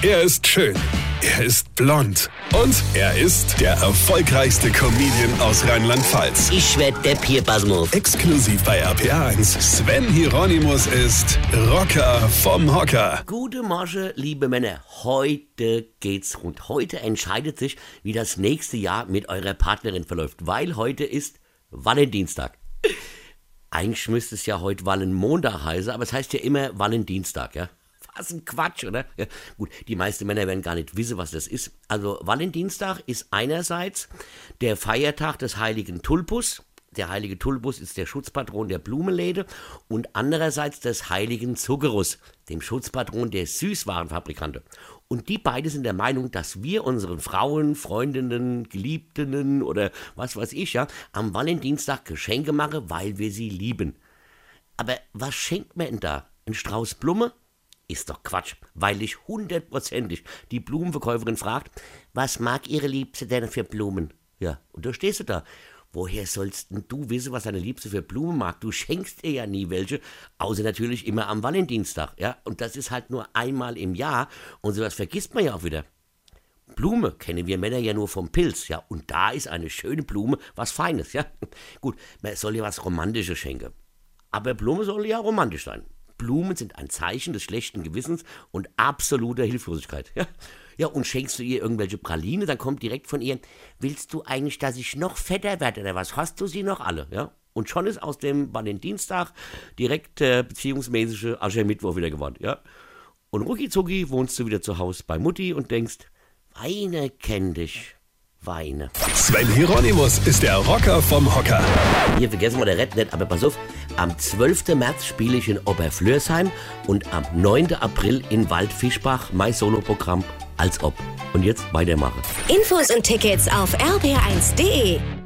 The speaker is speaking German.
Er ist schön. Er ist blond. Und er ist der erfolgreichste Comedian aus Rheinland-Pfalz. Ich werd der Pierpasmus. Exklusiv bei RPA1. Sven Hieronymus ist Rocker vom Hocker. Gute Morgen, liebe Männer. Heute geht's rund. Heute entscheidet sich, wie das nächste Jahr mit eurer Partnerin verläuft, weil heute ist Valentinstag. Eigentlich müsste es ja heute Valenmontag heißen, aber es heißt ja immer Valentinstag, ja? Was ein Quatsch, oder? Ja, gut, die meisten Männer werden gar nicht wissen, was das ist. Also Valentinstag ist einerseits der Feiertag des heiligen Tulpus. Der heilige Tulpus ist der Schutzpatron der Blumenläde und andererseits des heiligen Zuckerus, dem Schutzpatron der Süßwarenfabrikante. Und die beiden sind der Meinung, dass wir unseren Frauen, Freundinnen, Geliebten oder was weiß ich ja, am Valentinstag Geschenke machen, weil wir sie lieben. Aber was schenkt man denn da? Ein Strauß Blume? Ist doch Quatsch, weil ich hundertprozentig die Blumenverkäuferin fragt, was mag ihre Liebste denn für Blumen? Ja, und da stehst du da. Woher sollst denn du wissen, was deine Liebste für Blumen mag? Du schenkst ihr ja nie welche, außer natürlich immer am Valentinstag, ja? Und das ist halt nur einmal im Jahr und sowas vergisst man ja auch wieder. Blume kennen wir Männer ja nur vom Pilz, ja? Und da ist eine schöne Blume was Feines, ja? Gut, man soll ja was Romantisches schenken. Aber Blume soll ja romantisch sein. Blumen sind ein Zeichen des schlechten Gewissens und absoluter Hilflosigkeit. Ja? ja, und schenkst du ihr irgendwelche Praline, dann kommt direkt von ihr, willst du eigentlich, dass ich noch fetter werde oder was? Hast du sie noch alle? Ja? Und schon ist aus dem Valentinstag direkt äh, beziehungsmäßige Aschermittwoch wieder geworden. Ja? Und rucki zucki wohnst du wieder zu Hause bei Mutti und denkst, Weine kenn dich. Weine. Sven Hieronymus ist der Rocker vom Hocker. Hier vergessen wir der Red nicht, aber pass auf, am 12. März spiele ich in Oberflörsheim und am 9. April in Waldfischbach mein Soloprogramm als ob. Und jetzt weitermachen. Infos und Tickets auf rb1.de.